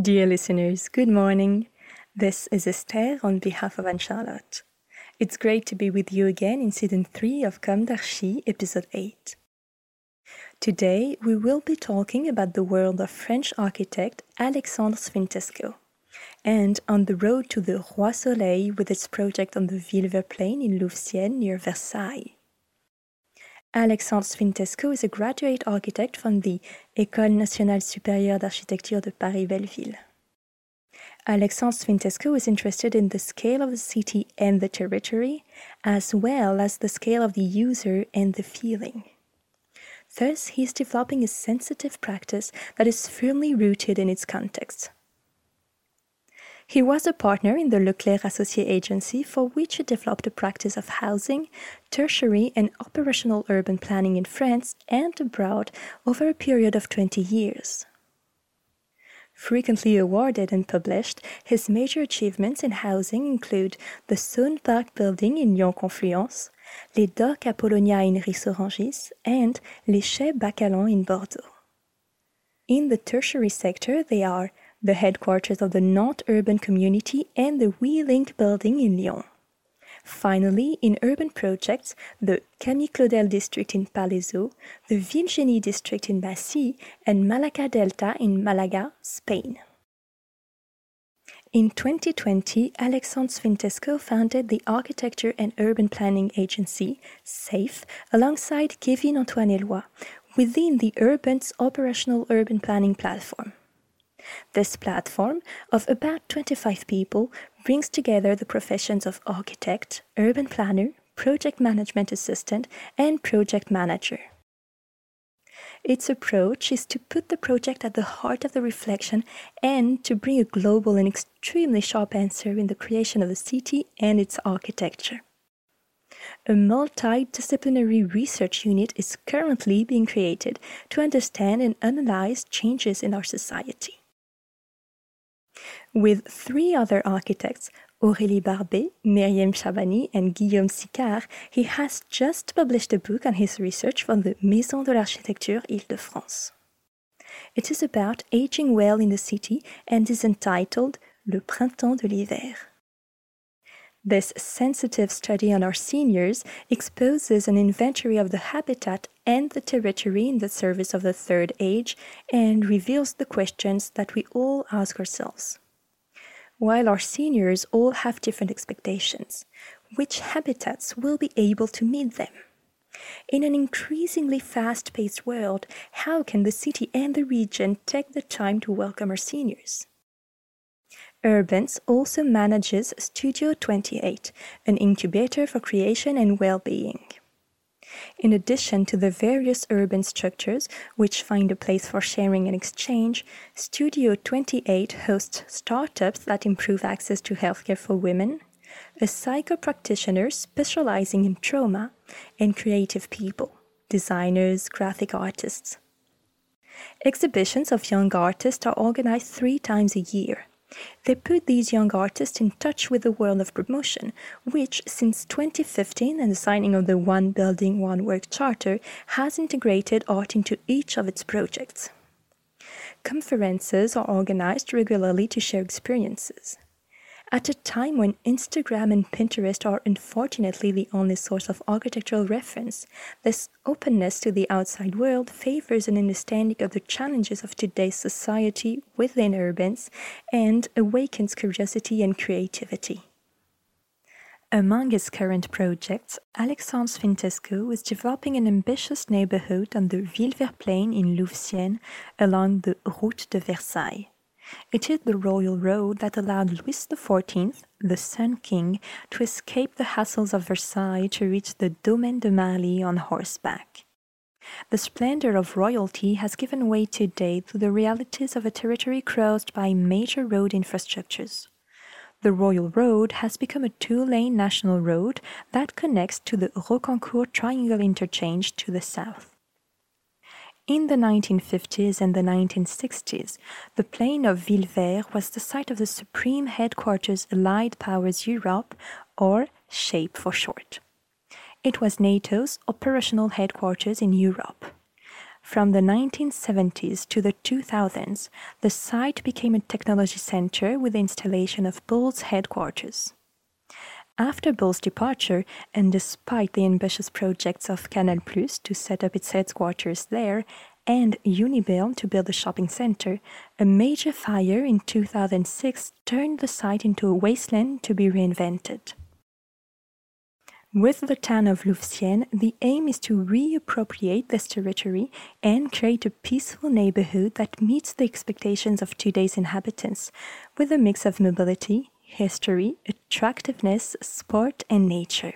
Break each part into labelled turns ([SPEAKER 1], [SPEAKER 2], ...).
[SPEAKER 1] Dear listeners, good morning. This is Esther on behalf of Anne Charlotte. It's great to be with you again in season 3 of Comme d'Archi, episode 8. Today, we will be talking about the world of French architect Alexandre Sfintesco and on the road to the Roi Soleil with its project on the Villevert Plain in Louveciennes near Versailles. Alexandre Sfintesco is a graduate architect from the École nationale supérieure d'architecture de Paris-Belleville. Alexandre Sfintesco is interested in the scale of the city and the territory, as well as the scale of the user and the feeling. Thus, he is developing a sensitive practice that is firmly rooted in its context. He was a partner in the Leclercq Associés agency for which he developed a practice of housing, tertiary, and operational urban planning in France and abroad over a period of 20 years. Frequently awarded and published, his major achievements in housing include the Saône Park building in Lyon Confluence, les Docks Apollonia in Ris-Orangis, and les Chais Bacalan in Bordeaux. In the tertiary sector, they are the headquarters of the Nantes urban community and the WeLink building in Lyon. Finally, in urban projects, the Camille Claudel district in Palaiseau, the Villegenie district in Massy, and Malaca Delta in Malaga, Spain. In 2020, Alexandre Sfintesco founded the architecture and urban planning agency, SAFE, alongside Kevin Antoine Eloi, within the Urban's operational urban planning platform. This platform of about 25 people brings together the professions of architect, urban planner, project management assistant, and project manager. Its approach is to put the project at the heart of the reflection and to bring a global and extremely sharp answer in the creation of the city and its architecture. A multidisciplinary research unit is currently being created to understand and analyze changes in our society. With three other architects, Aurélie Barbet, Myriam Chabani, and Guillaume Sicard, he has just published a book on his research for the Maison de l'Architecture Île-de-France. It is about aging well in the city and is entitled Le Printemps de l'Hiver. This sensitive study on our seniors exposes an inventory of the habitat and the territory in the service of the third age and reveals the questions that we all ask ourselves. While our seniors all have different expectations, which habitats will be able to meet them? In an increasingly fast paced world, how can the city and the region take the time to welcome our seniors? Urbans also manages Studio 28, an incubator for creation and well being. In addition to the various urban structures which find a place for sharing and exchange, Studio 28 hosts startups that improve access to healthcare for women, a psychopractitioner specializing in trauma, and creative people, designers, graphic artists. Exhibitions of young artists are organized three times a year. They put these young artists in touch with the world of promotion, which, since 2015 and the signing of the One Building, One Work Charter, has integrated art into each of its projects. conferences are organized regularly to share experiences. At a time when Instagram and Pinterest are unfortunately the only source of architectural reference, this openness to the outside world favors an understanding of the challenges of today's society within urbans and awakens curiosity and creativity. Among his current projects, Alexandre Sfintesco is developing an ambitious neighborhood on the Villevert Plain in Louveciennes along the Route de Versailles. It is the royal road that allowed Louis XIV, the Sun King, to escape the hassles of Versailles to reach the Domaine de Marly on horseback. The splendor of royalty has given way today to the realities of a territory crossed by major road infrastructures. The Royal Road has become a two lane national road that connects to the Rocquencourt Triangle Interchange to the south. In the 1950s and the 1960s, the plain of Villevert was the site of the Supreme Headquarters Allied Powers Europe, or SHAPE for short. It was NATO's operational headquarters in Europe. From the 1970s to the 2000s, the site became a technology center with the installation of Bull's headquarters. After Bull's departure, and despite the ambitious projects of Canal Plus to set up its headquarters there and Unibail to build a shopping center, a major fire in 2006 turned the site into a wasteland to be reinvented. With the town of Louveciennes, the aim is to reappropriate this territory and create a peaceful neighborhood that meets the expectations of today's inhabitants, with a mix of mobility, history, attractiveness, sport, and nature.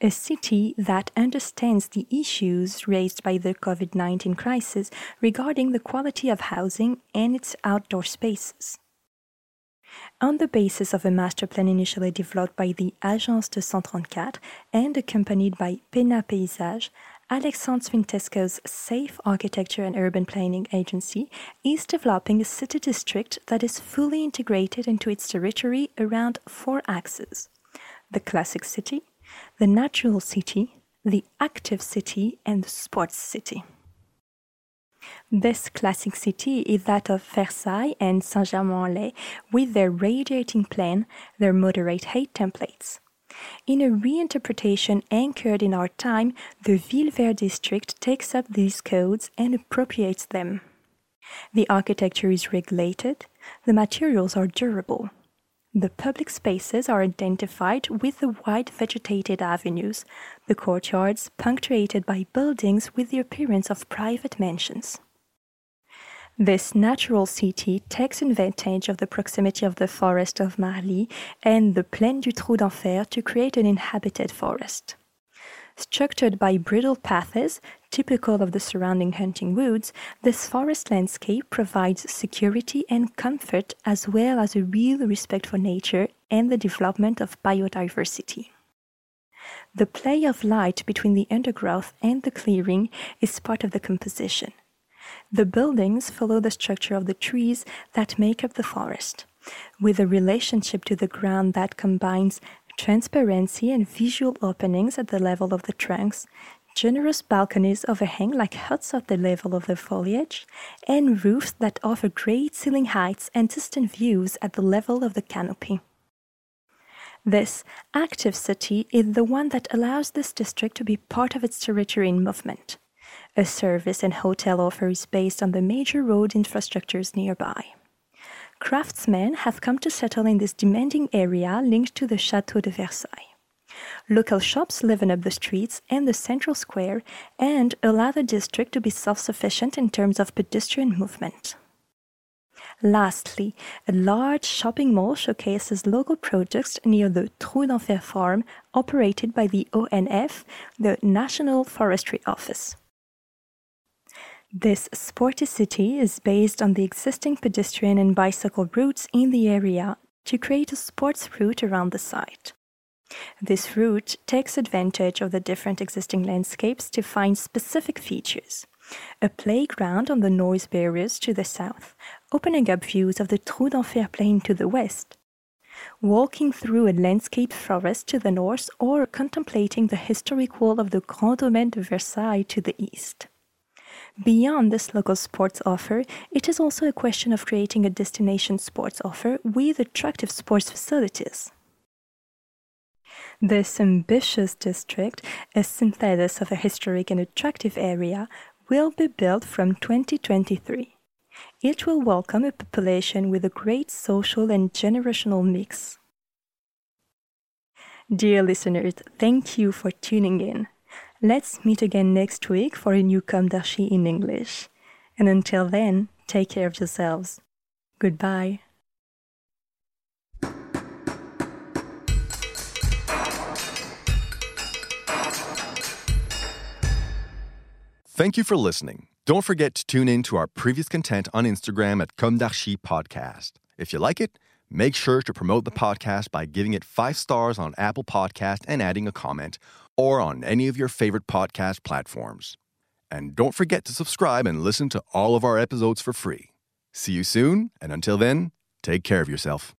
[SPEAKER 1] A city that understands the issues raised by the COVID 19 crisis regarding the quality of housing and its outdoor spaces. On the basis of a master plan initially developed by the Agence de 134 and accompanied by Pena Paysage, Alexandre Sfintesco's Safe Architecture and Urban Planning Agency is developing a city district that is fully integrated into its territory around four axes the classic city, the natural city, the active city, and the sports city. This classic city is that of Versailles and Saint-Germain-en-Laye with their radiating plan, their moderate height templates. In a reinterpretation anchored in our time, the Villevert district takes up these codes and appropriates them. The architecture is regulated, the materials are durable. The public spaces are identified with the wide vegetated avenues, the courtyards punctuated by buildings with the appearance of private mansions. This natural city takes advantage of the proximity of the forest of Marly and the Plaine du Trou d'Enfer to create an inhabited forest. Structured by bridle paths, typical of the surrounding hunting woods, this forest landscape provides security and comfort as well as a real respect for nature and the development of biodiversity. The play of light between the undergrowth and the clearing is part of the composition. The buildings follow the structure of the trees that make up the forest, with a relationship to the ground that combines transparency and visual openings at the level of the trunks, generous balconies overhang like huts at the level of the foliage, and roofs that offer great ceiling heights and distant views at the level of the canopy. This active city is the one that allows this district to be part of its territory in movement. A service and hotel offer is based on the major road infrastructures nearby. Craftsmen have come to settle in this demanding area linked to the Chateau de Versailles. Local shops liven up the streets and the central square and allow the district to be self sufficient in terms of pedestrian movement. Lastly, a large shopping mall showcases local products near the Trou d'Enfer farm operated by the ONF, the National Forestry Office. This sporty city is based on the existing pedestrian and bicycle routes in the area to create a sports route around the site. This route takes advantage of the different existing landscapes to find specific features. A playground on the noise barriers to the south, opening up views of the Trou d'Enfer plain to the west. Walking through a landscaped forest to the north or contemplating the historic wall of the Grand Domaine de Versailles to the east. Beyond this local sports offer, it is also a question of creating a destination sports offer with attractive sports facilities. This ambitious district, a synthesis of a historic and attractive area, will be built from 2023. It will welcome a population with a great social and generational mix. Dear listeners, thank you for tuning in. Let's meet again next week for a new Comme d'Archi in English. And until then, take care of yourselves. Goodbye.
[SPEAKER 2] Thank you for listening. Don't forget to tune in to our previous content on Instagram at Comme d'Archi Podcast. If you like it, make sure to promote the podcast by giving it five stars on Apple Podcast and adding a comment, or on any of your favorite podcast platforms. And don't forget to subscribe and listen to all of our episodes for free. See you soon, and until then, take care of yourself.